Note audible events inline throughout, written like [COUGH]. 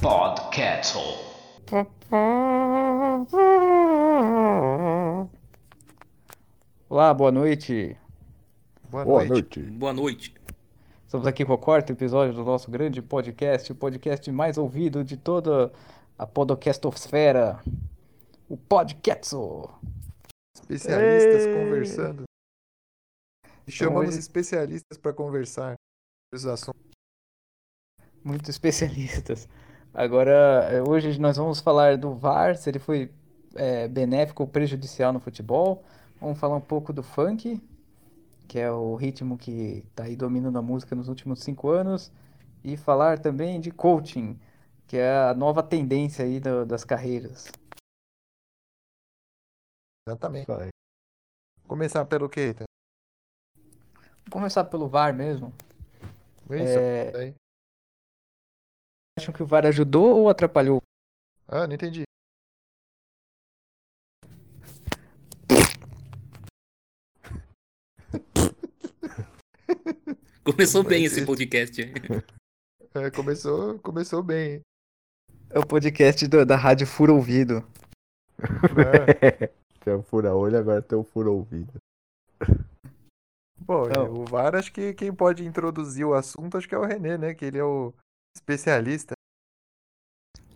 Podcastle. Olá, boa noite. Boa, Boa noite. noite. Boa noite. Estamos aqui com o quarto episódio do nosso grande podcast, o podcast mais ouvido de toda a podcastosfera, o Podcatso. Especialistas Ei. conversando. E chamamos hoje- especialistas para conversar sobre os assuntos. Muitos especialistas. Agora, eh, hoje nós vamos falar do VAR, se ele foi eh, benéfico ou prejudicial no futebol. Vamos falar um pouco do funk, que é o ritmo que está aí dominando a música nos últimos cinco anos. E falar também de coaching, que é a nova tendência aí do- das carreiras. Exatamente. Começar pelo quê? Começar pelo VAR mesmo. Isso É, acham que o VAR ajudou ou atrapalhou? Ah, não entendi. [LAUGHS] Começou bem esse podcast. [LAUGHS] É, começou, começou bem. É o podcast do- da Rádio Fura Ouvido. É. [LAUGHS] Tem o fura-olho, agora tem o fura-ouvido. Bom, Não. o VAR, acho que quem pode introduzir o assunto, acho que é o René, né? Que ele é o especialista.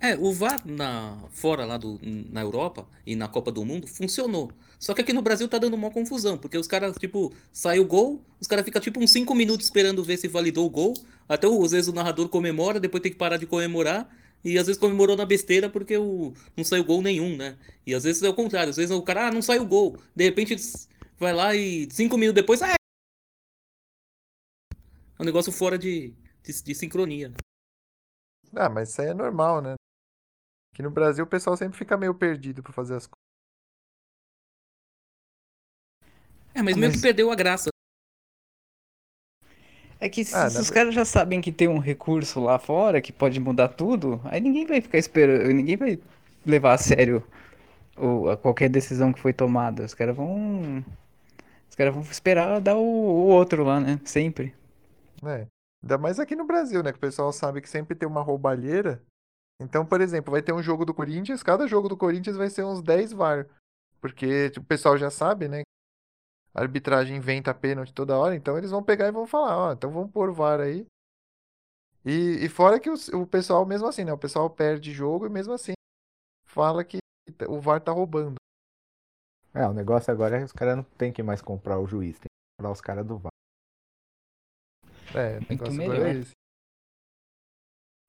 É, o VAR na, fora lá do, na Europa e na Copa do Mundo funcionou. Só que aqui no Brasil tá dando uma confusão, porque os caras, tipo, sai o gol, os caras ficam tipo uns 5 minutos esperando ver se validou o gol. Até o- às vezes o narrador comemora, depois tem que parar de comemorar. E às vezes comemorou na besteira porque o, não saiu gol nenhum, né? E às vezes é o contrário, às vezes o cara, ah, não saiu gol. De repente vai lá e 5 minutos depois, ah, é um negócio fora de, de, de sincronia. Ah, mas isso aí é normal, né? Aqui no Brasil o pessoal sempre fica meio perdido pra fazer as coisas. É, mas Ah, meio mas- que perdeu a graça. É que se, Ah, se os caras já sabem que tem um recurso lá fora que pode mudar tudo, aí ninguém vai ficar esperando, ninguém vai levar a sério o, a qualquer decisão que foi tomada. Os caras vão. Os caras vão esperar dar o, o outro lá, né? Sempre. Né? Ainda mais aqui no Brasil, né? Que o pessoal sabe que sempre tem uma roubalheira. Então, por exemplo, vai ter um jogo do Corinthians, cada jogo do Corinthians vai ser uns 10 VAR. Porque tipo, o pessoal já sabe, né? A arbitragem inventa pênalti toda hora, então eles vão pegar e vão falar, ó, então vamos pôr VAR aí. E, e fora que os- o, pessoal, mesmo assim, né? O pessoal perde jogo e mesmo assim fala que o VAR tá roubando. É, o negócio agora é que os caras não tem que mais comprar o juiz, tem que comprar os caras do VAR. É, o negócio agora melhor. é.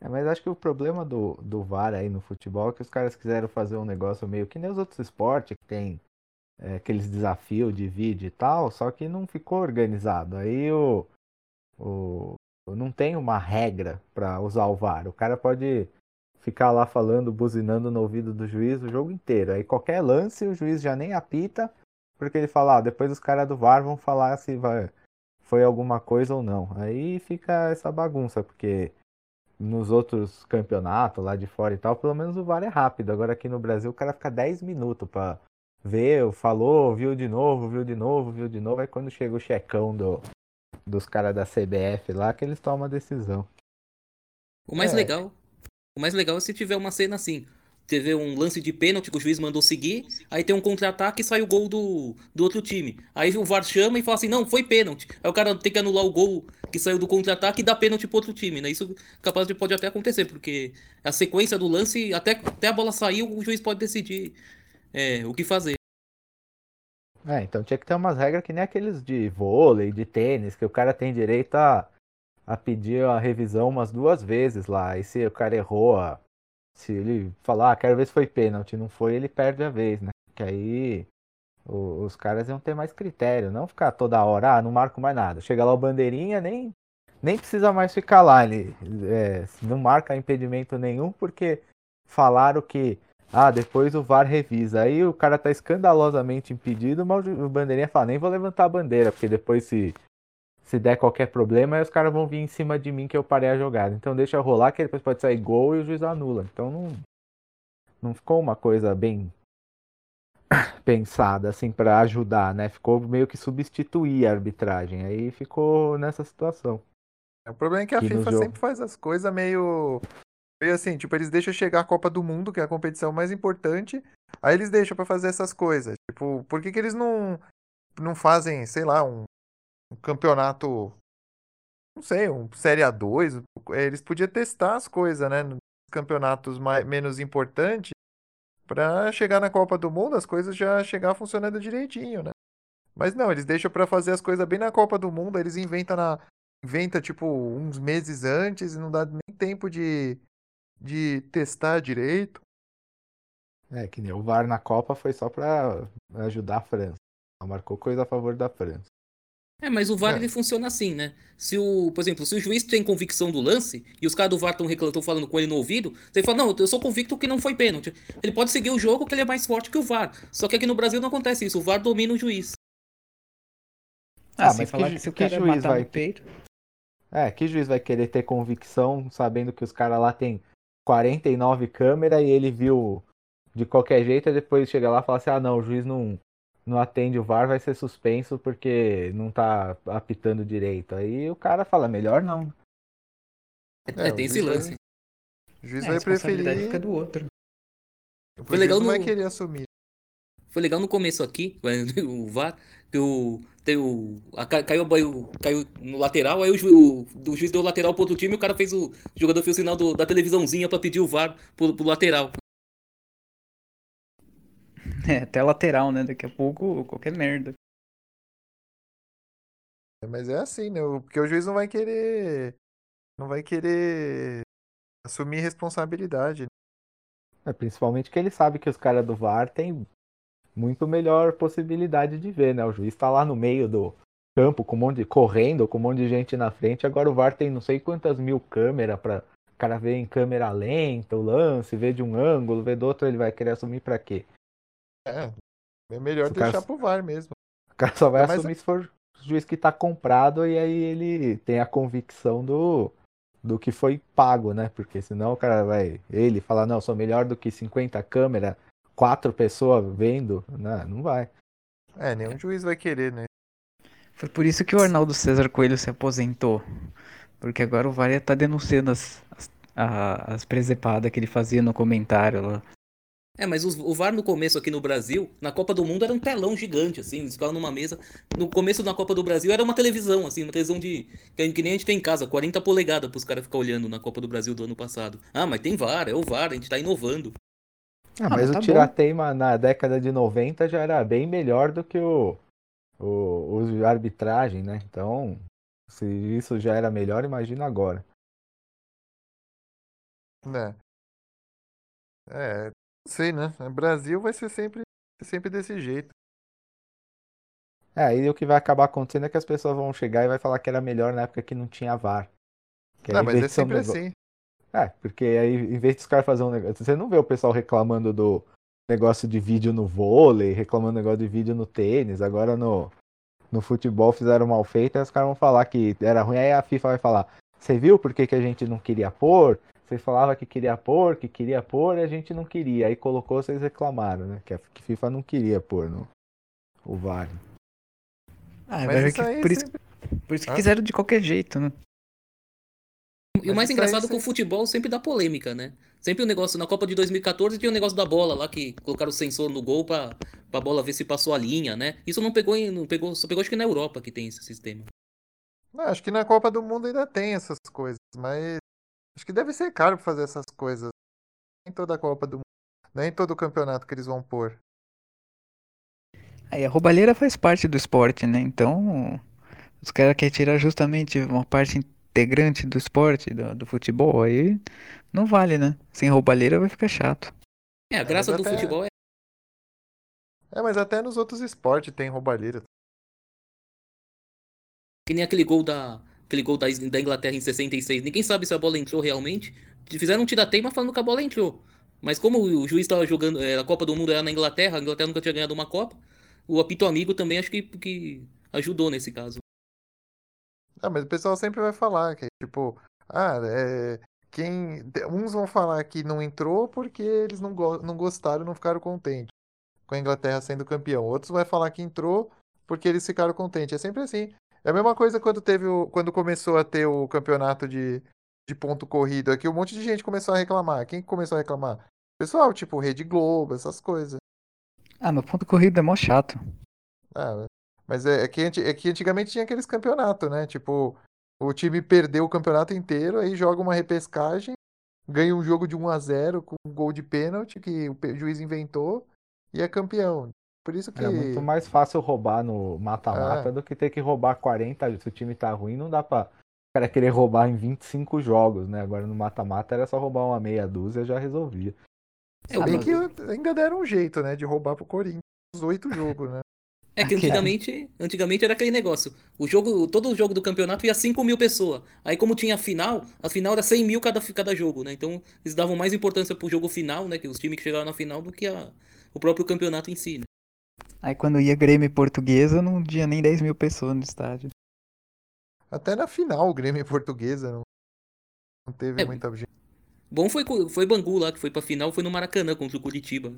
É, mas acho que o problema do, do VAR aí no futebol é que os caras quiseram fazer um negócio meio que nem os outros esportes, que tem é, aqueles desafios de vídeo e tal, só que não ficou organizado. Aí o, o não tem uma regra pra usar o VAR. O cara pode ficar lá falando, buzinando no ouvido do juiz o jogo inteiro. Aí qualquer lance o juiz já nem apita, porque ele fala, ah, depois os caras do VAR vão falar se vai, foi alguma coisa ou não. Aí fica essa bagunça, porque nos outros campeonatos lá de fora e tal, pelo menos o VAR é rápido. Agora aqui no Brasil o cara fica 10 minutos pra ver, falou, viu de novo, viu de novo, viu de novo. Aí quando chega o checão do, dos caras da CBF lá, que eles tomam a decisão. O mais É. legal, o mais legal é se tiver uma cena assim. Teve um lance de pênalti que o juiz mandou seguir, aí tem um contra-ataque e sai o gol do, do outro time. Aí o VAR chama e fala assim: não, foi pênalti. Aí o cara tem que anular o gol que saiu do contra-ataque e dar pênalti pro outro time, né? Isso capaz de pode até acontecer, porque a sequência do lance, até, até a bola sair, o juiz pode decidir é, o que fazer. É, então tinha que ter umas regras que nem aqueles de vôlei, de tênis, que o cara tem direito a, a pedir a revisão umas duas vezes lá. E se o cara errou, a- se ele falar, ah, quero ver se foi pênalti, não foi, ele perde a vez, né? Que aí o- os caras iam ter mais critério, não ficar toda hora, ah, não marco mais nada. Chega lá o bandeirinha, nem, nem precisa mais ficar lá. Ele é, não marca impedimento nenhum, porque falaram que ah, depois o VAR revisa. Aí o cara tá escandalosamente impedido, mas o bandeirinha fala, nem vou levantar a bandeira, porque depois se, se der qualquer problema, aí os caras vão vir em cima de mim que eu parei a jogada. Então deixa rolar, que depois pode sair gol e o juiz anula. Então não, não ficou uma coisa bem [COUGHS] pensada assim para ajudar, né? Ficou meio que substituir a arbitragem. Aí ficou nessa situação. O problema é que a Que FIFA sempre faz as coisas meio. meio assim, tipo, eles deixam chegar a Copa do Mundo, que é a competição mais importante, aí eles deixam pra fazer essas coisas. Tipo, por que, que eles não, não fazem, sei lá, um, um campeonato. Não sei, um Série A2? Eles podiam testar as coisas, né? Campeonatos mais, menos importantes, pra chegar na Copa do Mundo, as coisas já chegar funcionando direitinho, né? Mas não, eles deixam pra fazer as coisas bem na Copa do Mundo, eles inventam na, inventa tipo uns meses antes e não dá nem tempo de, de testar direito. É, que nem o VAR na Copa foi só pra ajudar a França. Só marcou coisa a favor da França. É, mas o VAR É. ele funciona assim, né? Se o, por exemplo, se o juiz tem convicção do lance e os caras do VAR estão reclamando, falando com ele no ouvido, você fala, não, eu sou convicto que não foi pênalti. Ele pode seguir o jogo que ele é mais forte que o VAR. Só que aqui no Brasil não acontece isso, o VAR domina o juiz. Ah, Ah, sem mas falar que que, se o que cara juiz matar vai- no peito. É, que juiz vai querer ter convicção sabendo que os caras lá tem 49 câmeras e ele viu de qualquer jeito e depois chega lá e fala assim: ah, não, o juiz não, não atende o VAR, vai ser suspenso porque não tá apitando direito. Aí o cara fala: melhor não. É, É, o tem esse juiz vai- lance. O juiz É, vai preferir. fica do outro. O Foi legal não vai no- querer assumir. Foi legal no começo aqui, [LAUGHS] o VAR, que o. Tem o a, ca- caiu, a bola- caiu no lateral, aí o, ju, o, o juiz deu o lateral pro outro time e o cara fez o. O jogador fez o sinal do- da televisãozinha pra pedir o VAR pro, pro lateral. [LAUGHS] É, até lateral, né? Daqui a pouco, qualquer merda. Mas é assim, né? Porque o juiz não vai querer. Não vai querer assumir responsabilidade. né? É, principalmente que ele sabe que os caras do VAR têm muito melhor possibilidade de ver, né? O juiz tá lá no meio do campo com um monte de correndo, com um monte de gente na frente. Agora o VAR tem não sei quantas mil câmeras para o cara ver em câmera lenta o lance, ver de um ângulo, ver do outro, ele vai querer assumir pra quê? É. É melhor o cara- deixar pro VAR mesmo. O cara só vai É, mas- assumir se for o juiz que tá comprado e aí ele tem a convicção do do que foi pago, né? Porque senão o cara vai ele falar não, sou melhor do que 50 câmeras, quatro pessoas vendo, não, não vai. É, nenhum juiz vai querer, né? Foi por isso que o Arnaldo César Coelho se aposentou. Porque agora o VAR ia tá denunciando as, as, a- as presepadas que ele fazia no comentário lá. É, mas os- o VAR no começo aqui no Brasil, na Copa do Mundo era um telão gigante, assim, eles ficavam numa mesa. No começo da Copa do Brasil era uma televisão, assim, uma televisão de. que, nem a gente tem em casa, 40 polegadas pros caras ficar olhando na Copa do Brasil do ano passado. Ah, mas tem VAR, é o VAR, a gente tá inovando. Ah, Ah, mas o tá bom. Tirateima na década de 90 já era bem melhor do que o, o, o arbitragem, né? Então, se isso já era melhor, imagina agora. Né? É, não sei, né? Brasil vai ser sempre, sempre desse jeito. É, aí o que vai acabar acontecendo é que as pessoas vão chegar e vai falar que era melhor na época que não tinha VAR. Que Não, mas é sempre assim. É, porque aí, em vez dos caras fazerem um negócio. Você não vê o pessoal reclamando do negócio de vídeo no vôlei, reclamando do negócio de vídeo no tênis, agora no, no futebol fizeram mal feito, aí os caras vão falar que era ruim, aí a FIFA vai falar, você viu por que, que a gente não queria pôr? Vocês falavam que queria pôr, que queria pôr, e a gente não queria. Aí colocou, vocês reclamaram, né? Que a que FIFA não queria pôr no, o VAR. Ah, Mas agora isso que, por, isso, sempre- por isso que Hã? fizeram de qualquer jeito, né? E o Mas mais isso engraçado é que o futebol sempre dá polêmica, né? Sempre o negócio, na Copa de 2014 tinha o negócio da bola lá, que colocaram o sensor no gol pra, pra bola ver se passou a linha, né? Isso não pegou em. Não pegou, só pegou acho que na Europa que tem esse sistema. Não, acho que na Copa do Mundo ainda tem essas coisas, mas acho que deve ser caro fazer essas coisas. Nem toda a Copa do Mundo, nem todo o campeonato que eles vão pôr. Aí a roubalheira faz parte do esporte, né? Então, os caras querem tirar justamente uma parte integrante do esporte, do, do futebol, aí não vale, né? Sem roubalheira vai ficar chato. É, a graça mas do até- futebol é. É, mas até nos outros esportes tem roubalheira. Que nem aquele gol da. Aquele gol da, da Inglaterra em 66. Ninguém sabe se a bola entrou realmente. Fizeram um tira-teima falando que a bola entrou. Mas como o juiz estava jogando. é, a Copa do Mundo era na Inglaterra, a Inglaterra nunca tinha ganhado uma Copa. O apito amigo também acho que, que ajudou nesse caso. Ah, mas o pessoal sempre vai falar que, tipo, ah, é. Quem... Uns vão falar que não entrou porque eles não, go- não gostaram, não ficaram contentes. com a Inglaterra sendo campeão. Outros vai falar que entrou porque eles ficaram contentes. É sempre assim. É a mesma coisa quando teve o, quando começou a ter o campeonato de, de ponto corrido aqui, um monte de gente começou a reclamar. Quem começou a reclamar? Pessoal, tipo Rede Globo, essas coisas. Ah, mas ponto corrido é mó chato. Ah, mas é, é, que, é que antigamente tinha aqueles campeonatos, né? Tipo, o time perdeu o campeonato inteiro, aí joga uma repescagem, ganha um jogo de 1 a 0 com um gol de pênalti que o juiz inventou e é campeão. Por isso que. É muito mais fácil roubar no mata-mata É. do que ter que roubar 40. Se o time tá ruim, não dá pra o cara querer roubar em 25 jogos, né? Agora no mata-mata era só roubar uma meia dúzia já resolvia. É, Bem que ainda deram um jeito, né? De roubar pro Corinthians os oito [LAUGHS] jogos, né? É que antigamente, antigamente era aquele negócio. O jogo, todo o jogo do campeonato ia 5 mil pessoas. Aí como tinha a final, a final era 100 mil cada, cada jogo, né? Então eles davam mais importância pro jogo final, né? Que os times que chegaram na final do que a, o próprio campeonato em si, né? Aí quando ia Grêmio e Portuguesa, não tinha nem 10 mil pessoas no estádio. Até na final, o Grêmio e Portuguesa não, não teve É. muita gente. Bom foi, foi Bangu lá, que foi pra final, foi no Maracanã contra o Curitiba.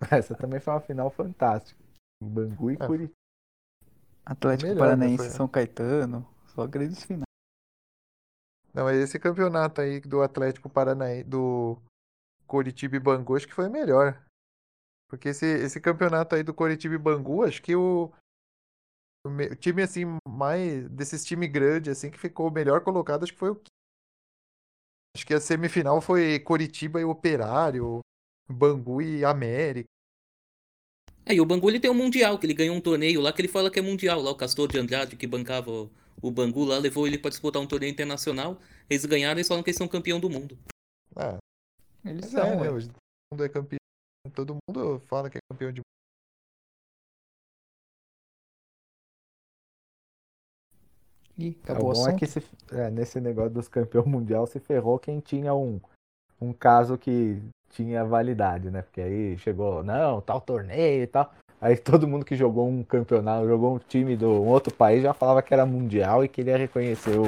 [LAUGHS] Essa também foi uma final fantástica. Bangu e É. Curitiba. Atlético Melhor, né, Paranaense, foi- São Caetano, só grandes finais. Não, mas esse campeonato aí do Atlético Paranaense, do Coritiba e Bangu, acho que foi melhor. Porque esse, esse campeonato aí do Coritiba e Bangu, acho que o, o me- o time assim, mais desses times grandes assim que ficou melhor colocado, acho que foi o Acho que a semifinal foi Coritiba e Operário, Bangu e América. É, e o Bangu ele tem um mundial, que ele ganhou um torneio lá que ele fala que é mundial. Lá o Castor de Andrade, que bancava o, o Bangu lá, levou ele pra disputar um torneio internacional. Eles ganharam e falam que eles são campeão do mundo. Ah, Eles mas são, é, né? Hoje todo mundo é campeão. Todo mundo fala que é campeão de Ih, É, acabou o o bom é que se- é, nesse negócio dos campeões mundial se ferrou quem tinha um, um caso que tinha validade, né? Porque aí chegou, não, tal torneio e tal. Aí todo mundo que jogou um campeonato, jogou um time de um outro país já falava que era mundial e queria reconhecer o.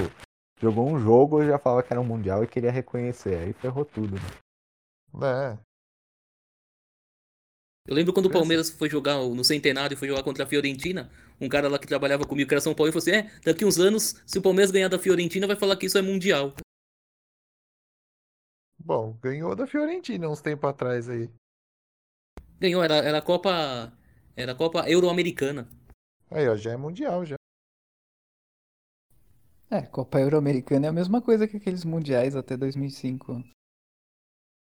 Jogou um jogo e já falava que era um mundial e queria reconhecer. Aí ferrou tudo, né? É, Eu lembro quando o Palmeiras foi jogar no Centenário, foi jogar contra a Fiorentina, um cara lá que trabalhava comigo, que era São Paulo, e falou assim: é, daqui uns anos, se o Palmeiras ganhar da Fiorentina, vai falar que isso é mundial. bom, ganhou da Fiorentina uns tempos atrás aí. Ganhou, era, era a Copa. Era a Copa Euro-Americana. Aí, ó, já é mundial já. É, Copa Euro-Americana é a mesma coisa que aqueles mundiais até 2005.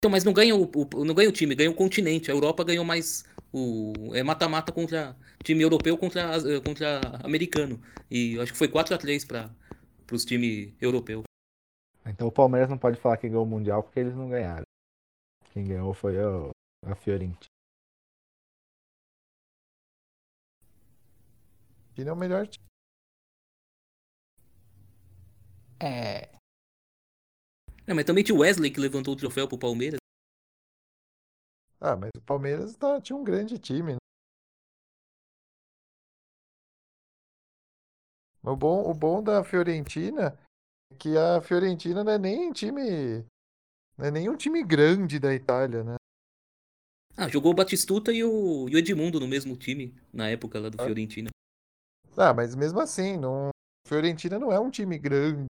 Então, mas não ganha o, o- não ganha o time, ganha o continente. A Europa ganhou mais o é mata-mata contra time europeu contra as- contra americano. E eu acho que foi 4 a 3 para os times europeus. Então o Palmeiras não pode falar que ganhou o mundial porque eles não ganharam. Quem ganhou foi o- a Fiorentina. China é o melhor time. É, É, mas também tinha o Wesley que levantou o troféu pro Palmeiras. Ah, mas o Palmeiras tá, tinha um grande time, né? O bom, o bom da Fiorentina é que a Fiorentina não é nem time. Não é nem um time grande da Itália, né? Ah, jogou o Batistuta e o, e o Edmundo no mesmo time na época lá do Ah. Fiorentina. Ah, mas mesmo assim, não... Fiorentina não é um time grande.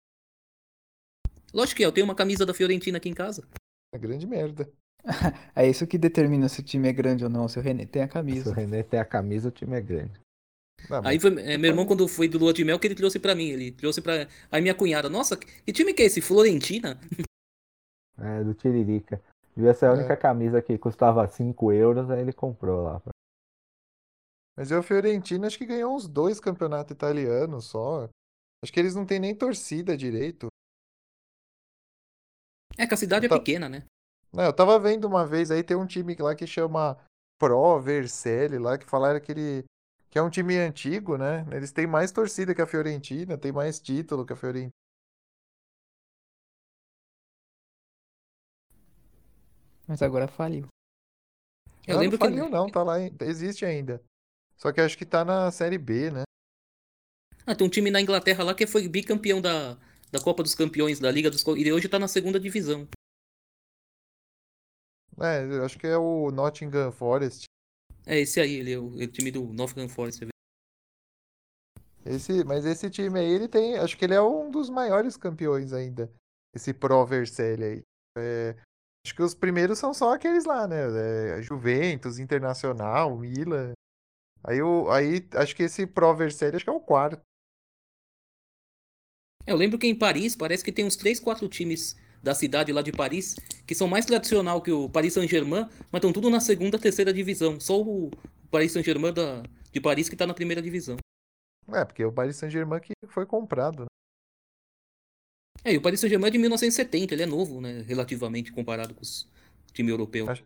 Lógico que é, eu tenho uma camisa da Fiorentina aqui em casa. É grande merda. [LAUGHS] é isso que determina se o time é grande ou não. Se o René tem a Se o camisa. René tem a camisa, o time é grande. Ah, Aí foi, é, meu irmão, quando foi do Lua de Mel, que ele trouxe pra mim. Ele trouxe pra. Aí minha cunhada, nossa, que time que é esse? Florentina? [LAUGHS] É, do Tiririca. Devia ser a única camisa que custava 5 euros, aí ele comprou lá. Mas o Fiorentina acho que ganhou uns dois campeonatos italianos só. Acho que eles não têm nem torcida direito. É que a cidade é Tá. pequena, né? Não, eu tava vendo uma vez aí, tem um time lá que chama Pro Vercelli lá, que falaram que ele que é um time antigo, né? Eles têm mais torcida que a Fiorentina, tem mais título que a Fiorentina. Mas agora faliu. Eu Ah, lembro não que. faliu não, tá lá, existe ainda. Só que acho que tá na Série B, né? Ah, tem um time na Inglaterra lá que foi bicampeão da, da Copa dos Campeões, da Liga dos. E hoje tá na segunda divisão. É, eu acho que é o Nottingham Forest. É esse aí, ele é o, é o time do Nottingham Forest. Esse, mas esse time aí, ele tem. Acho que ele é um dos maiores campeões ainda. Esse Pro Vercelli aí. É, acho que os primeiros são só aqueles lá, né? É, Juventus, Internacional, Milan. Aí, o, aí acho que esse Pro Vercelli acho que é o quarto. É, eu lembro que em Paris parece que tem uns 3, 4 times da cidade lá de Paris que são mais tradicional que o Paris Saint-Germain, mas estão tudo na segunda, terceira divisão. Só o Paris Saint-Germain da, de Paris que tá na primeira divisão. É, porque o Paris Saint-Germain que foi comprado, né? É, e o Paris Saint-Germain é de 1970, ele é novo, né? Relativamente comparado com os times europeus. Acho-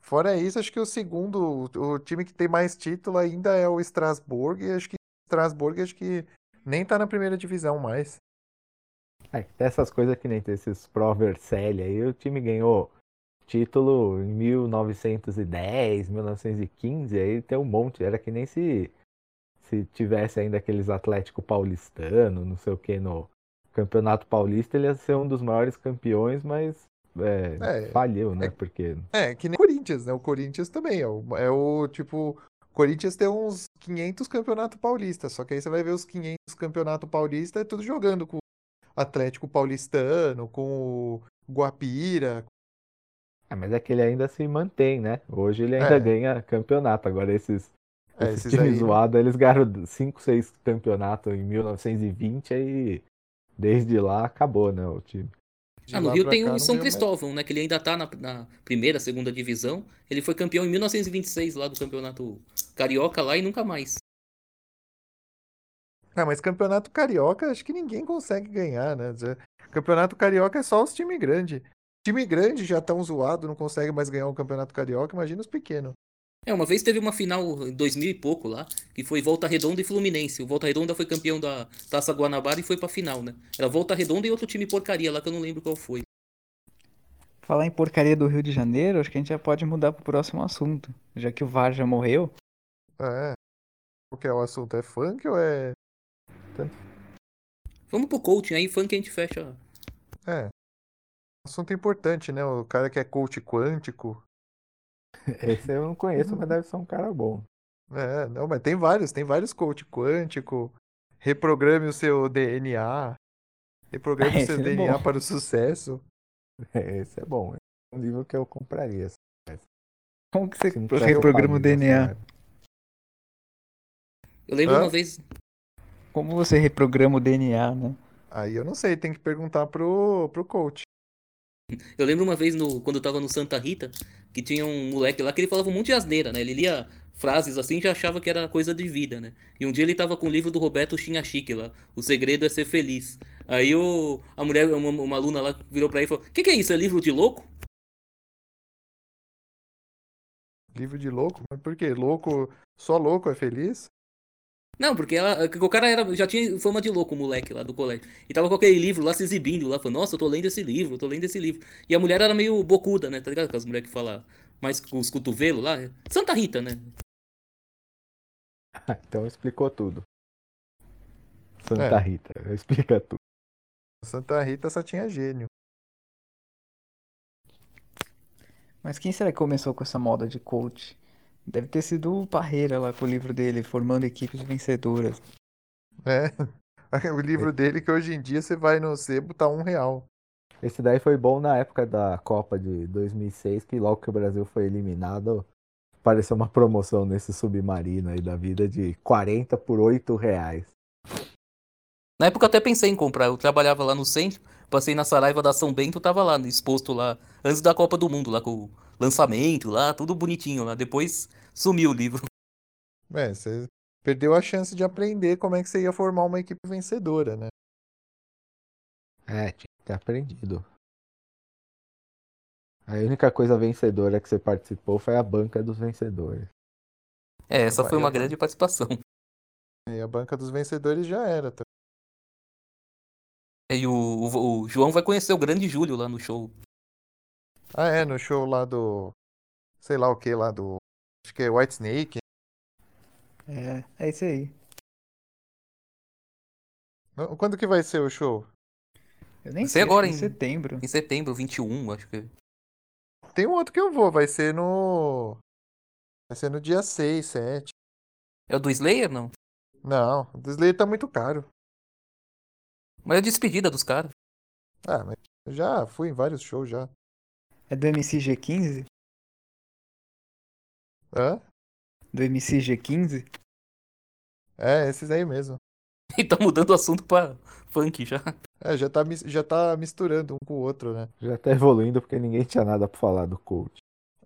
Fora isso, acho que o segundo, o o time que tem mais título ainda é o Strasbourg, e acho que Strasbourg acho que nem tá na primeira divisão mais. É, tem essas coisas que nem tem esses Pro Vercelli aí, o time ganhou título em 1910, 1915, aí tem um monte, era que nem se se tivesse ainda aqueles Atlético Paulistano, não sei o que no Campeonato Paulista, ele ia ser um dos maiores campeões, mas é, É, falhou, né? é- Porque É, que nem o Corinthians, né? O Corinthians também é o, é o tipo. Corinthians tem uns 500 campeonato paulista, só que aí você vai ver os 500 campeonato paulista é tudo jogando com Atlético Paulistano, com o Guapira. Ah, mas é que ele ainda se mantém, né? Hoje ele ainda É. ganha campeonato. Agora esses, É, esses esses times aí- zoados, eles ganharam 5, 6 campeonatos em 1920 aí desde lá acabou, né, o time. De Ah, no Rio tem o São. Cristóvão, né? Que ele ainda tá na, na primeira, segunda divisão. Ele foi campeão em 1926 lá do campeonato carioca lá e nunca mais. Ah, mas campeonato carioca acho que ninguém consegue ganhar, né? Campeonato carioca é só os times grandes. Time grande já tão zoado, não consegue mais ganhar um campeonato carioca, imagina os pequenos. É, uma vez teve uma final em 2000 e pouco lá, que foi Volta Redonda e Fluminense. O Volta Redonda foi campeão da Taça Guanabara e foi pra final, né? Era Volta Redonda e outro time porcaria lá que eu não lembro qual foi. Falar em porcaria do Rio de Janeiro, acho que a gente já pode mudar pro próximo assunto. Já que o VAR já morreu. É. O que é o assunto? É funk ou é. Vamos pro coaching aí, funk a gente fecha. É. Assunto importante, né? O cara que é coach quântico. [LAUGHS] Esse eu não conheço, mas deve ser um cara bom. É, não, mas tem vários, tem vários coach quântico. Reprograme o seu DNA. Reprograme o [LAUGHS] seu é DNA bom. para o sucesso. [LAUGHS] Esse é bom. É um livro que eu compraria. Como que você reprograma o DNA? Eu lembro Hã? uma vez. Como você reprograma o DNA, né? Aí eu não sei, tem que perguntar pro, pro coach. Eu lembro uma vez no, quando eu tava no Santa Rita, que tinha um moleque lá que ele falava um monte de asneira, né? Ele lia frases assim e já achava que era coisa de vida, né? E um dia ele tava com o livro do Roberto Chinhachique lá, O Segredo é Ser Feliz. Aí o, a mulher, uma, uma aluna lá virou pra ele e falou: Que que é isso? É livro de louco? Livro de louco? Mas por quê? Louco, só louco é feliz? Não, porque ela, o cara era, já tinha fama de louco, o moleque lá do colégio. E tava com aquele livro lá se exibindo lá, falando, nossa, eu tô lendo esse livro, eu tô lendo esse livro. E a mulher era meio bocuda, né? Tá ligado? Aquelas mulheres que falam mais com os cotovelos lá. Santa Rita, né? [LAUGHS] Então explicou tudo. Santa É. Rita, [LAUGHS] explica tudo. Santa Rita só tinha gênio. Mas quem será que começou com essa moda de coach? Deve ter sido o Parreira lá com o livro dele, Formando Equipes Vencedoras. É. [LAUGHS] O livro dele que hoje em dia você vai no sebo, tá um real. Esse daí foi bom na época da Copa de 2006, que logo que o Brasil foi eliminado, apareceu uma promoção nesse submarino aí da vida de 40 por 8 reais. Na época eu até pensei em comprar. Eu trabalhava lá no centro, passei na Saraiva da São Bento, tava lá, exposto lá, antes da Copa do Mundo, lá com o lançamento lá, tudo bonitinho lá. Depois sumiu o livro. [LAUGHS] É, você perdeu a chance de aprender como é que você ia formar uma equipe vencedora, né? É, tinha que ter aprendido. A única coisa vencedora que você participou foi a banca dos vencedores. É, essa foi uma grande participação. [LAUGHS] E a banca dos vencedores já era. Tá? E o, o- o João vai conhecer o grande Júlio lá no show. Ah, é, no show lá do. Sei lá o que lá do. Acho que é White Snake. É, é isso aí. Quando que vai ser o show? Eu nem sei, é agora em- em setembro. Em setembro, 21, acho que. Tem um outro que eu vou, vai ser no. Vai ser no dia 6, 7. É o do Slayer, não? Não, o do Slayer tá muito caro. Mas é a despedida dos caras. Ah, mas eu já fui em vários shows já. É do MCG15? Hã? Do MCG15? É, esses aí mesmo. [LAUGHS] E tá mudando o assunto pra funk já. É, já tá, já tá misturando um com o outro, né? Já tá evoluindo porque ninguém tinha nada pra falar do coach.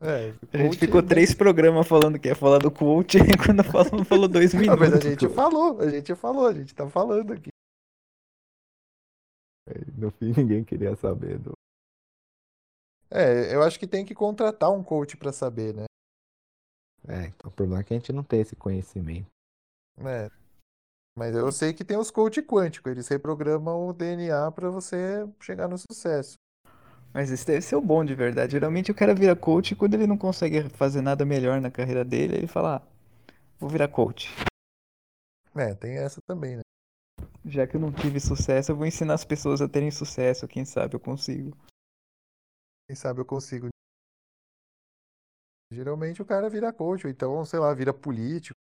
É, A gente coach- ficou três programas falando que ia falar do coach [LAUGHS] e quando falou, falou dois Ah, minutos. mas a gente falou, a gente falou, a gente tá falando aqui. No fim, ninguém queria saber do. É, eu acho que tem que contratar um coach pra saber, né? É, então o problema é que a gente não tem esse conhecimento. É. Mas eu sei que tem os coach quânticos, eles reprogramam o DNA pra você chegar no sucesso. Mas esse deve ser o bom de verdade. Geralmente o cara vira coach e quando ele não consegue fazer nada melhor na carreira dele, ele fala, ah, vou virar coach. É, tem essa também, né? Já que eu não tive sucesso, eu vou ensinar as pessoas a terem sucesso. Quem sabe eu consigo. Quem sabe eu consigo. Geralmente o cara vira coach, ou então, sei lá, vira político.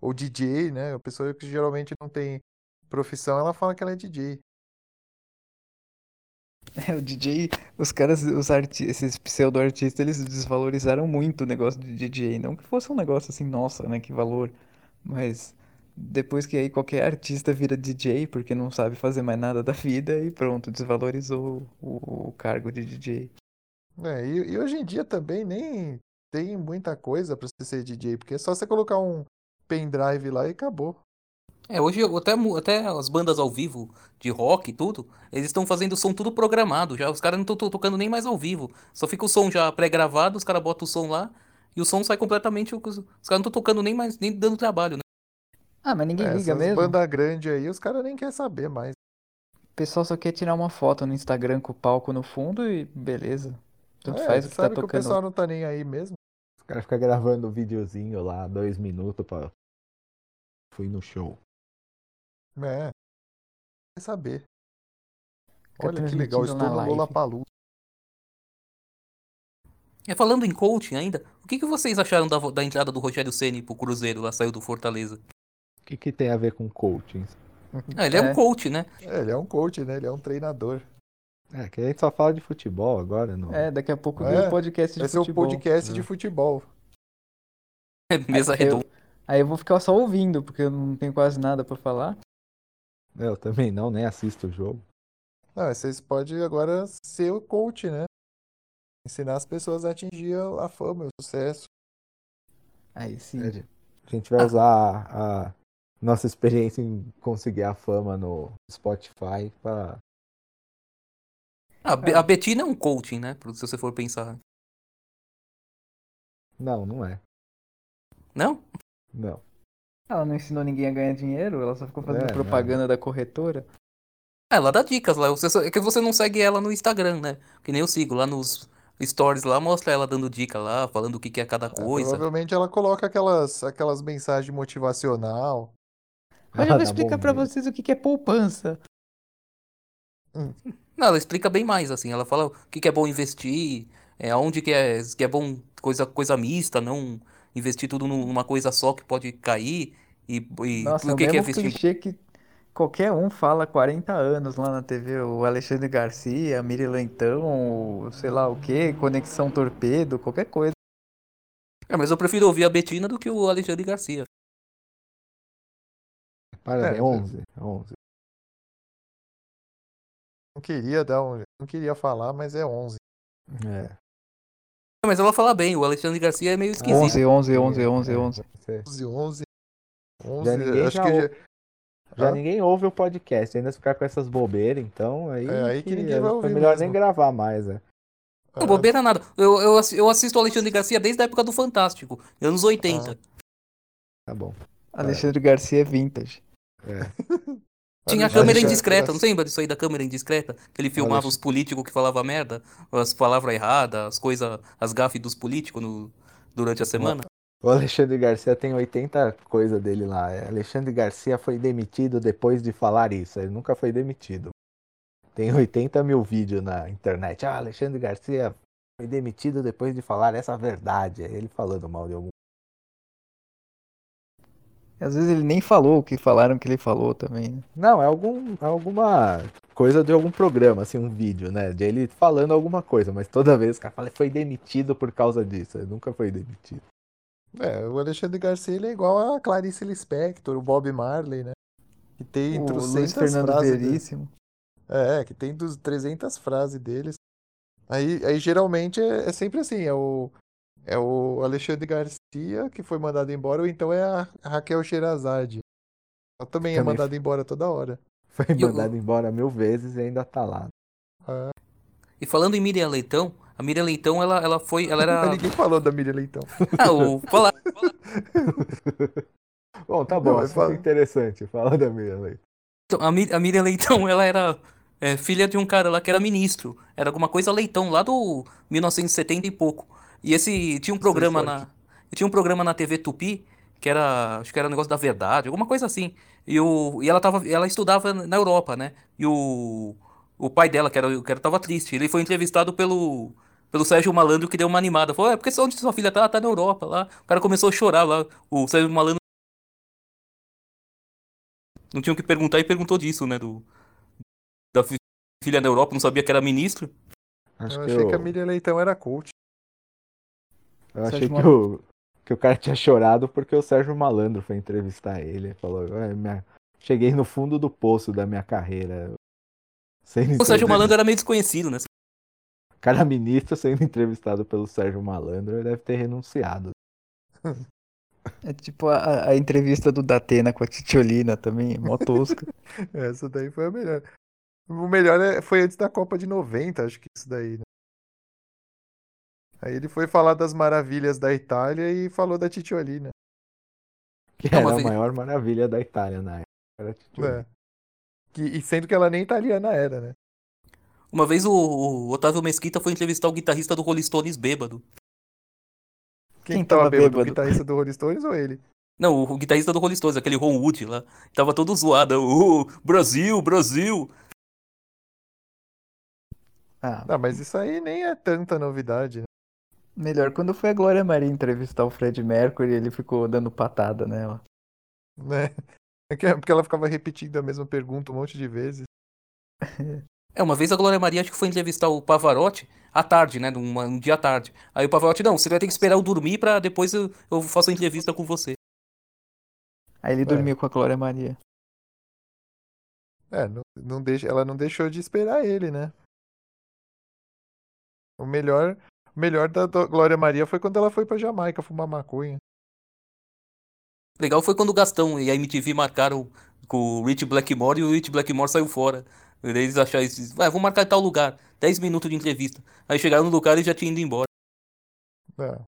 Ou DJ, né? A pessoa que geralmente não tem profissão, ela fala que ela é DJ. [LAUGHS] É, o DJ, os caras, os arti esses pseudo-artistas, eles desvalorizaram muito o negócio de DJ. Não que fosse um negócio assim, nossa, né, que valor. Mas depois que aí qualquer artista vira DJ, porque não sabe fazer mais nada da vida, e pronto, desvalorizou o, o cargo de DJ. É, e, e hoje em dia também nem tem muita coisa pra você ser DJ, porque é só você colocar um pendrive lá e acabou. É, hoje até, até as bandas ao vivo de rock e tudo, eles estão fazendo o som tudo programado já. Os caras não estão tocando nem mais ao vivo. Só fica o som já pré-gravado, os caras botam o som lá e o som sai completamente. Os os caras não estão tocando nem mais, nem dando trabalho, né? Ah, mas ninguém É, liga essas mesmo. banda grande aí, os caras nem querem saber mais. O pessoal só quer tirar uma foto no Instagram com o palco no fundo e beleza. Tanto É, faz o que tá sabe que o tocando. pessoal não tá nem aí mesmo. Os caras ficam gravando videozinho lá, dois minutos pra. Fui no show. É. Quer saber. Fica Olha que legal, transmitindo estou na no live. Lollapalooza. É, falando em coaching ainda, o que, que vocês acharam da, vo- da entrada do Rogério Ceni pro Cruzeiro, lá saiu do Fortaleza? O que, que tem a ver com coaching? Ah, ele é, É. um coach, né? É, ele é um coach, né? Ele é um treinador. É, que a gente só fala de futebol agora, não. É, daqui a pouco É, vira podcast de Vai ser o futebol. podcast né? de futebol. [LAUGHS] Mesa eu- redonda. Aí eu vou ficar só ouvindo, porque eu não tenho quase nada pra falar. Eu também não, nem assisto o jogo. Não, vocês podem agora ser o coach, né? Ensinar as pessoas a atingir a fama, o sucesso. Aí sim. É, A gente vai usar a, a nossa experiência em conseguir a fama no Spotify pra. Ah, a Be- a Betina é um coaching, né? Se você for pensar. Não, não é. Não? Não. Ela não ensinou ninguém a ganhar dinheiro, ela só ficou fazendo É, propaganda da corretora. Ah, ela dá dicas lá. Você só- é que você não segue ela no Instagram, né? Que nem eu sigo. Lá nos stories lá, mostra ela dando dica lá, falando o que, que é cada É, coisa. provavelmente ela coloca aquelas, aquelas mensagens motivacional. Mas eu vou Ah, explicar bom pra mesmo. vocês o que que é poupança. Não, ela explica bem mais, assim. Ela fala o que, que é bom investir, é, onde que é, que é bom coisa, coisa mista, não investir tudo num- numa coisa só que pode cair. E, e Nossa, é o o que, que é investir. clichê que qualquer um fala há 40 anos lá na TV. O Alexandre Garcia, Miri Leitão, o sei lá o que, Conexão Torpedo, qualquer coisa. É, mas eu prefiro ouvir a Betina do que o Alexandre Garcia. Parabéns, É, 11. 11. Não queria dar um, não queria falar, mas é 11. É. Mas ela fala bem, o Alexandre Garcia é meio esquisito. 11, 11, 11, 11, É, 11. você- 11, 11. 11, Já ninguém acho já que ou- já- Já Hã? ninguém ouve o podcast, ainda se ficar com essas bobeiras, então aí, É, aí que ninguém é, vai foi ouvir melhor mesmo. nem gravar mais, né? Não, bobeira nada. Eu, eu, eu assisto o Alexandre Garcia desde a época do Fantástico, anos 80. Tá bom. Alexandre Garcia é vintage. Tinha a câmera indiscreta, não lembra disso aí da câmera indiscreta? Que ele filmava Alex- os políticos que falavam merda, as palavras erradas, as coisas, as gafes dos políticos no, durante a semana. O Alexandre Garcia tem 80 coisa dele lá. É, Alexandre Garcia foi demitido depois de falar isso. Ele nunca foi demitido. Tem 80 mil vídeos na internet. Ah, Alexandre Garcia foi demitido depois de falar essa verdade. Ele falando mal de algum. Às vezes ele nem falou o que falaram que ele falou também, né? Não, é algum, é alguma coisa de algum programa, assim, um vídeo, né? De ele falando alguma coisa, mas toda [LAUGHS] vez o cara fala, foi demitido por causa disso. Ele nunca foi demitido. É, o Alexandre Garcia ele é igual a Clarice Lispector, o Bob Marley, né? Que tem O Luiz 300 Fernando frases dele. Veríssimo. É, que tem dos 300 frases deles. Aí, aí geralmente é, é sempre assim, é o, é o Alexandre Garcia que foi mandado embora, ou então é a Raquel Sherazade. Ela também é Também mandada embora toda hora. [LAUGHS] Foi E o- mandado embora mil vezes e ainda tá lá. E falando em Miriam Leitão, a Miriam Leitão, ela, ela foi. Ela era. Mas ninguém falou da Miriam Leitão. [LAUGHS] Ah, o, fala, [LAUGHS] Bom, tá Não, bom, mas assunto fala- interessante. Fala da minha lei. Então, a, Mi- a Miriam Leitão, ela era é, filha de um cara lá que era ministro. Era alguma coisa Leitão, lá do 1970 e pouco. E esse tinha um programa na tinha um programa na TV Tupi que era, acho que era um negócio da verdade, alguma coisa assim. E o e ela tava, ela estudava na Europa, né? E o o pai dela, que era, que era tava triste, ele foi entrevistado pelo pelo Sérgio Malandro que deu uma animada. Falou: "É, porque onde sua filha tá? Tá na Europa lá". O cara começou a chorar lá. O Sérgio Malandro não tinha o que perguntar e perguntou disso, né, do da fi- filha na Europa, não sabia que era ministro. Acho Eu que achei eu, que a Miriam Leitão era coach. Eu achei Sérgio que o, que o cara tinha chorado porque o Sérgio Malandro foi entrevistar ele. Ele falou, "É, minha- cheguei no fundo do poço da minha carreira. Sendo O Sérgio Malandro era meio desconhecido, né? O cara ministro sendo entrevistado pelo Sérgio Malandro, ele deve ter renunciado. É tipo a, a entrevista do Datena com a Titiolina também, mó tosca. [LAUGHS] Essa daí foi a melhor. O melhor é- foi antes da Copa de 90, acho que isso daí, né? Aí ele foi falar das maravilhas da Itália e falou da Titiolina. Que era a maior maravilha da Itália na época. Era Titiolina. É. Que, e sendo que ela nem italiana era, né? Uma vez o, o Otávio Mesquita foi entrevistar o guitarrista do Rolling Stones bêbado. Quem, Quem tava, tava bêbado? O bêbado? guitarrista do Rolling Stones ou ele? Não, o, o guitarrista do Rolling Stones, aquele Ron Wood lá. Tava todo zoado. O Brasil, Brasil. Ah, Não, mas isso aí nem é tanta novidade, né? Melhor quando foi a Glória Maria entrevistar o Fred Mercury, ele ficou dando patada nela. né? [LAUGHS] É que- porque ela ficava repetindo a mesma pergunta um monte de vezes. É, uma vez a Glória Maria acho que foi entrevistar o Pavarotti à tarde, né? num- um dia à tarde. Aí o Pavarotti, não, você vai ter que esperar eu dormir pra depois eu, eu faço a entrevista com você. Aí ele dormiu com a Glória Maria. É, não, não deixa, ela não deixou de esperar ele, né? O melhor, melhor da, Glória Maria foi quando ela foi pra Jamaica fumar maconha. Legal foi quando o Gastão e a MTV marcaram com o Rich Blackmore e o Rich Blackmore saiu fora. E daí Eles acharam isso, vai, vou marcar em tal lugar, 10 minutos de entrevista. Aí chegaram no lugar e já tinha ido embora. É,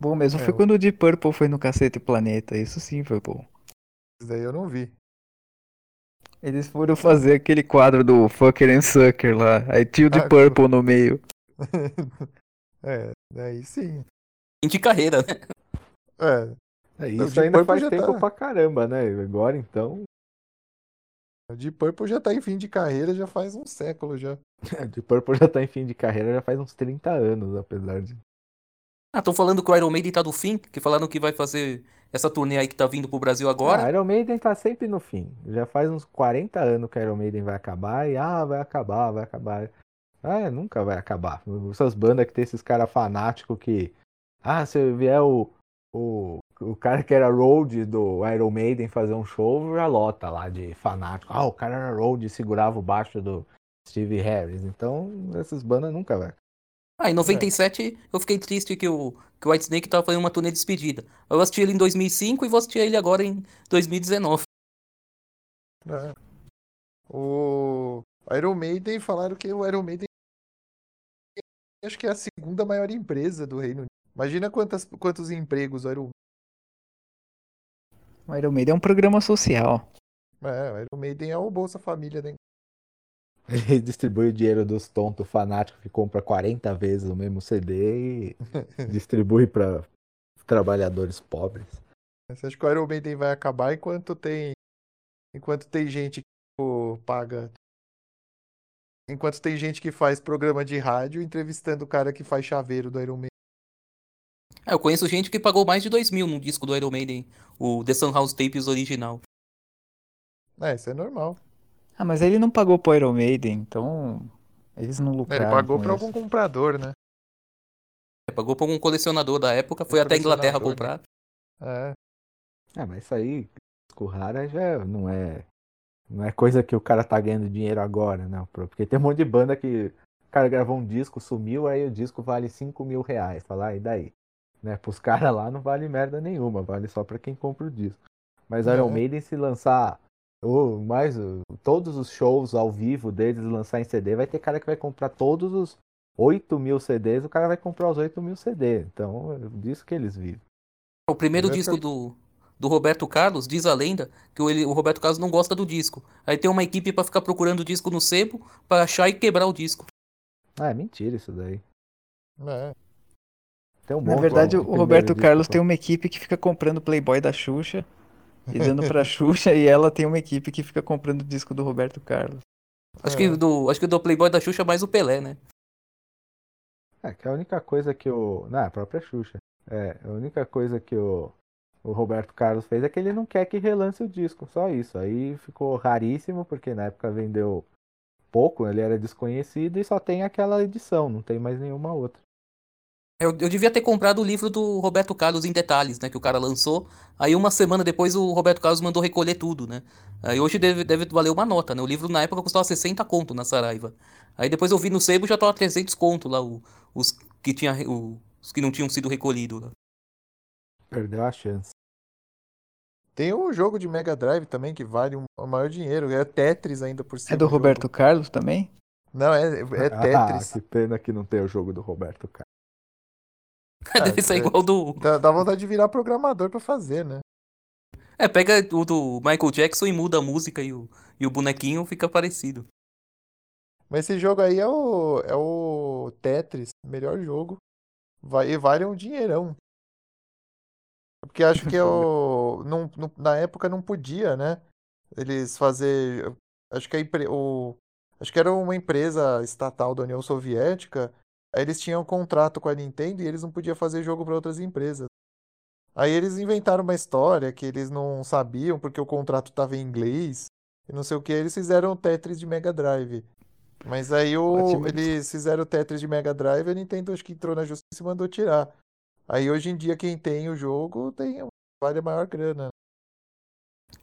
Bom mesmo É, foi o- quando o Deep Purple foi no Cacete Planeta, isso sim foi bom. isso daí eu não vi. Eles foram fazer aquele quadro do Fucker and Sucker lá, aí tinha o Deep Ah, Purple no meio. [LAUGHS] é, daí sim. Fim de carreira, né? É, É, O isso Deep ainda Purple faz já tempo tá- pra caramba, né? Agora então, o Deep Purple já tá em fim de carreira já faz um século já. [LAUGHS] de Purple já tá em fim de carreira já faz uns 30 anos, apesar de. Ah, estão falando que o Iron Maiden tá do fim, que falaram que vai fazer essa turnê aí que tá vindo pro Brasil agora. Ah, Iron Maiden tá sempre no fim. Já faz uns 40 anos que Iron Maiden vai acabar e ah, vai acabar, vai acabar. Ah, é, nunca vai acabar. Essas bandas que tem esses caras fanáticos que. Ah, se vier o, o, o cara que era road do Iron Maiden fazer um show, já lota lá de fanático. Ah, o cara era road e segurava o baixo do Steve Harris. Então, essas bandas nunca vai. Ah, em 97 eu fiquei triste que o, que o Whitesnake tava fazendo uma turnê de despedida. Eu assisti ele em 2005 e vou assistir ele agora em 2019. É. O Iron Maiden falaram que o Iron Maiden acho que é a segunda maior empresa do Reino Unido. Imagina quantas, quantos empregos o Iron O Iron Maiden é um programa social. É, o Iron Maiden é o Bolsa Família, né? Ele distribui o dinheiro dos tontos fanáticos que compra 40 vezes o mesmo CD e [LAUGHS] distribui para trabalhadores pobres. Você acha que o Iron Maiden vai acabar enquanto tem enquanto tem gente que pô, paga enquanto tem gente que faz programa de rádio entrevistando o cara que faz chaveiro do Iron Maiden. É, eu conheço gente que pagou mais de 2 mil num disco do Iron Maiden, o The Sunhouse Tapes original. É, isso é normal. Ah, mas ele não pagou pro Iron Maiden, então eles não Ele lucraram pagou com pra isso. algum comprador, né? É, pagou pra um colecionador da época, foi até a Inglaterra colecionador, comprar. É. É, mas isso aí, raro já não é. Não é coisa que o cara tá ganhando dinheiro agora, não. Porque tem um monte de banda que o cara gravou um disco, sumiu, aí o disco vale 5 mil reais. Fala, ah, e daí? Né? Pros [LAUGHS] caras lá não vale merda nenhuma, vale só pra quem compra o disco. Mas É. Iron Maiden se lançar ou mais todos os shows ao vivo deles lançar em CD, vai ter cara que vai comprar todos os 8 mil CDs, o cara vai comprar os 8 mil CD. Então, é disso que eles vivem. O primeiro disco do, do Roberto Carlos, diz a lenda, que o, ele- o Roberto Carlos não gosta do disco. Aí tem uma equipe pra ficar procurando o disco no sebo, pra achar e quebrar o disco. Ah, é mentira isso daí. É. Tem um Na verdade, de o Roberto disco Carlos só. tem uma equipe que fica comprando Playboy da Xuxa e dando pra [LAUGHS] Xuxa, e ela tem uma equipe que fica comprando o disco do Roberto Carlos. Acho, É. que do, acho que do Playboy da Xuxa é mais o Pelé, né? É, que a única coisa que o. Não, a própria Xuxa. É, a única coisa que o, o Roberto Carlos fez é que ele não quer que relance o disco, só isso. Aí ficou raríssimo, porque na época vendeu pouco, ele era desconhecido e só tem aquela edição, não tem mais nenhuma outra. Eu, eu devia ter comprado o livro do Roberto Carlos em detalhes, né? Que o cara lançou. Aí uma semana depois o Roberto Carlos mandou recolher tudo, né? Aí hoje deve, deve valer uma nota, né? O livro na época custava 60 conto na Saraiva. Aí depois eu vi no sebo já tava 300 conto lá, o- os que tinha, o- os que não tinham sido recolhidos. lá. Perdeu a chance. Tem um jogo de Mega Drive também que vale um, o maior dinheiro. É Tetris ainda por cima. É do jogo. Roberto Carlos também? Não, é, é Ah, Tetris. que pena que não tem o jogo do Roberto Carlos. [LAUGHS] deve ser é. igual do. Dá, dá vontade de virar programador pra fazer, né? É, pega o do Michael Jackson e muda a música e o, e o bonequinho fica parecido. Mas esse jogo aí é o, é o Tetris, melhor jogo. Vai, e vale um dinheirão. Porque acho que o, não, não- na época não podia, né? Eles fazer. Acho que, a, o, acho que era uma empresa estatal da União Soviética. Aí eles tinham um contrato com a Nintendo e eles não podiam fazer jogo para outras empresas. Aí eles inventaram uma história que eles não sabiam porque o contrato estava em inglês e não sei o que. Eles fizeram o Tetris de Mega Drive. Mas aí o, eles fizeram o Tetris de Mega Drive, a Nintendo acho que entrou na justiça e mandou tirar. Aí hoje em dia quem tem o jogo tem vale a maior grana.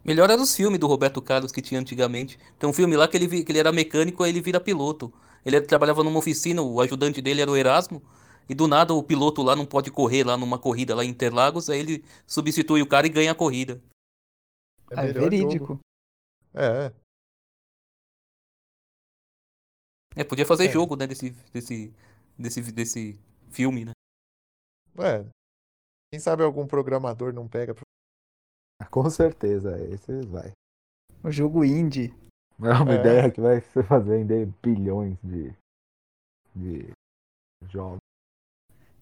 Melhor era os filmes do Roberto Carlos que tinha antigamente. Tem um filme lá que ele, que ele era mecânico, aí ele vira piloto. Ele trabalhava numa oficina, o ajudante dele era o Erasmo, e do nada o piloto lá não pode correr lá numa corrida lá em Interlagos, aí ele substitui o cara e ganha a corrida. É Ah, é verídico. jogo. É, É, podia fazer É. jogo, né, desse, desse, desse, desse filme, né? É. Quem sabe algum programador não pega. pra- [LAUGHS] Com certeza, esse vai. O jogo indie. É uma É. ideia que vai se fazer vender bilhões de, de jogos.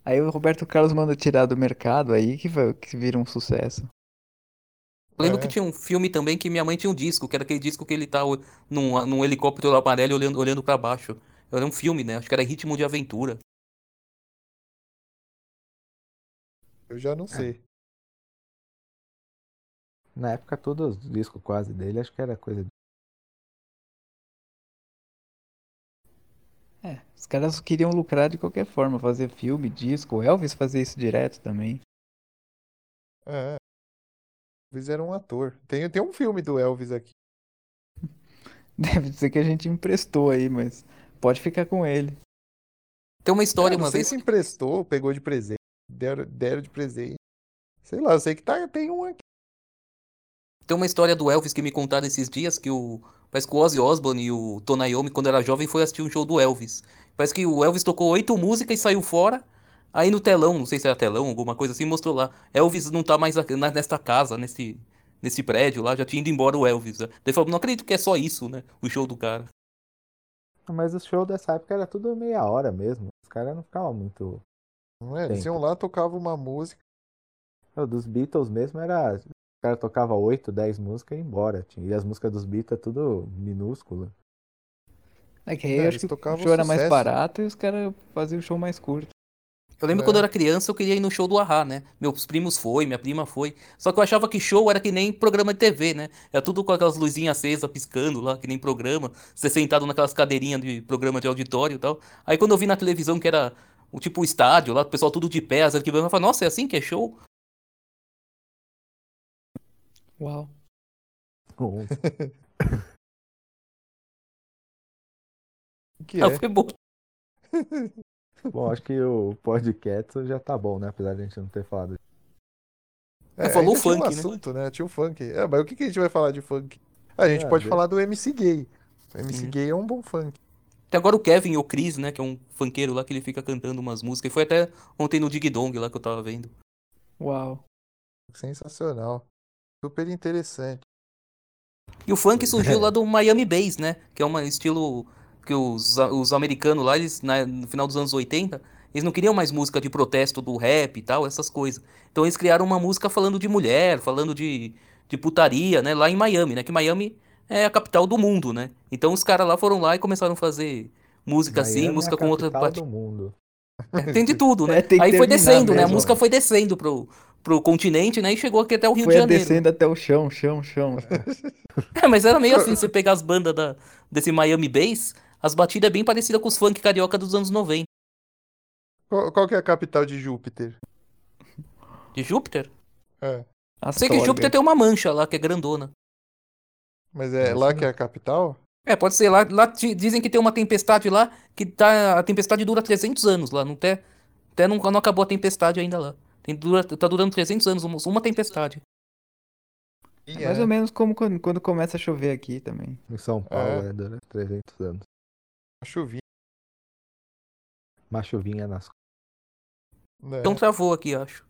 Aí o Roberto Carlos manda tirar do mercado aí que, vai, que vira um sucesso. Eu lembro É. que tinha um filme também que minha mãe tinha um disco, que era aquele disco que ele tá num, num helicóptero amarelo olhando, olhando para baixo. Era um filme, né? Acho que era Ritmo de Aventura. Eu já não sei. Na época, todos os discos quase dele, acho que era coisa de. É, os caras queriam lucrar de qualquer forma, fazer filme, disco. O Elvis fazia isso direto também. É. Elvis era um ator. Tem, tem um filme do Elvis aqui. [LAUGHS] Deve ser que a gente emprestou aí, mas pode ficar com ele. Tem uma história É, não uma sei vez. se emprestou, pegou de presente. Deram, deram de presente. Sei lá, eu sei que tá, tem um aqui. Tem uma história do Elvis que me contaram esses dias que o. Parece que o Ozzy Osbourne e o Tony Iommi, quando era jovem, foi assistir um show do Elvis. Parece que o Elvis tocou oito músicas e saiu fora. Aí no telão, não sei se era telão, alguma coisa assim, mostrou lá. Elvis não tá mais nesta casa, nesse, nesse prédio lá, já tinha ido embora o Elvis. né? Daí ele falou, não acredito que é só isso, né? O show do cara. Mas o show dessa época era tudo meia hora mesmo. Os caras não ficavam muito. Não é? Eles iam lá, tocavam uma música. O dos Beatles mesmo era. Os caras tocavam 8, 10 músicas e ia embora. Tinha- E as músicas dos Beatles é tudo minúsculo. É que aí É, eu acho que o show era mais sucesso. barato e os caras faziam o show mais curto. Eu lembro É. quando eu era criança, eu queria ir no show do Ahá, né? Meus primos foi, minha prima foi. Só que eu achava que show era que nem programa de TV, né? Era tudo com aquelas luzinhas acesas piscando lá, que nem programa. Você sentado naquelas cadeirinhas de programa de auditório e tal. Aí quando eu vi na televisão que era o tipo estádio lá, o pessoal tudo de pé, as arquibancas, eu falei, nossa, é assim que é show? Uau. Um- [LAUGHS] O que Ah, é? foi bom. [LAUGHS] Bom, acho que o podcast já tá bom, né? Apesar de a gente não ter falado. É, falou ainda tinha funk, um né? assunto, né? Tinha o funk. É, mas o que, que a gente vai falar de funk? A gente É, pode falar do MC Gay. O MC Hum. Gay é um bom funk. Tem agora o Kevin, o Chris, né? Que é um funkeiro lá que ele fica cantando umas músicas. E foi até ontem no Dig Dong lá que eu tava vendo. Uau. Sensacional. Super interessante. E o funk [LAUGHS] surgiu lá do Miami Bass, né? Que é um estilo que os, os americanos lá, eles, na- no final dos anos 80, eles não queriam mais música de protesto do rap e tal, essas coisas. Então eles criaram uma música falando de mulher, falando de, de putaria, né? Lá em Miami, né? Que Miami é a capital do mundo, né? Então os caras lá foram lá e começaram a fazer música assim, Miami é música a com outra parte. do mundo. Tem de tudo, [LAUGHS] né? É, Aí foi descendo, né? A mesmo. música foi descendo pro, pro continente, né? E chegou aqui até o Rio Foi de Janeiro. descendo até o chão, chão, chão. [LAUGHS] É, mas era meio assim, você pegar as bandas da, desse Miami Bass, as batidas é bem parecidas com os funk carioca dos anos 90. Qual, qual que é a capital de Júpiter? De Júpiter? É. Sei que Júpiter tem uma mancha lá, que é grandona. Mas é lá não. que é a capital? É, pode ser lá. Lá dizem que tem uma tempestade lá, que tá, a tempestade dura 300 anos lá. Não até, até não, não acabou a tempestade ainda lá. Tem, dura, tá durando 300 anos, uma, uma tempestade. É mais ou menos como quando, quando começa a chover aqui também. Em São Paulo É. é, dura 300 anos. Uma chuvinha. Uma chuvinha nas Né? Então travou aqui, acho.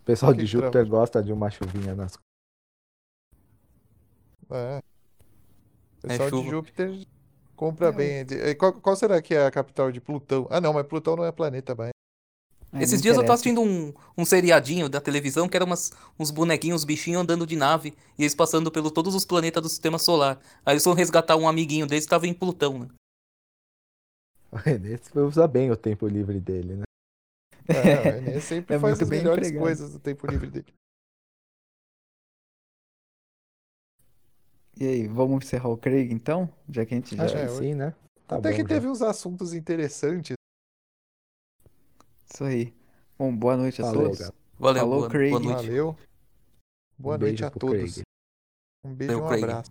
O pessoal Que de que Júpiter gosta de uma chuvinha nas É. O pessoal de chuva. Júpiter compra bem. De- eh, Qual, qual será que é a capital de Plutão? Ah, não, mas Plutão não é planeta, mas. É, Esses dias eu tava interessa. assistindo um, um seriadinho da televisão que era umas, uns bonequinhos, uns bichinhos andando de nave e eles passando pelo todos os planetas do sistema solar. Aí eles foram resgatar um amiguinho deles que tava em Plutão, né? O Renê usa bem o tempo livre dele, né? É, [LAUGHS] o Enem sempre É faz as bem melhores empregado. coisas no tempo livre dele. E aí, vamos encerrar o Craig então? Já que a gente já. Acho É, que sim, né? Tá Até bom que já. teve uns assuntos interessantes. Isso aí. Bom, boa noite a Falou, todos. galera. Valeu, Falou, boa, Craig. boa noite. Valeu. Boa Um noite a todos. Craig. Um beijo e um abraço.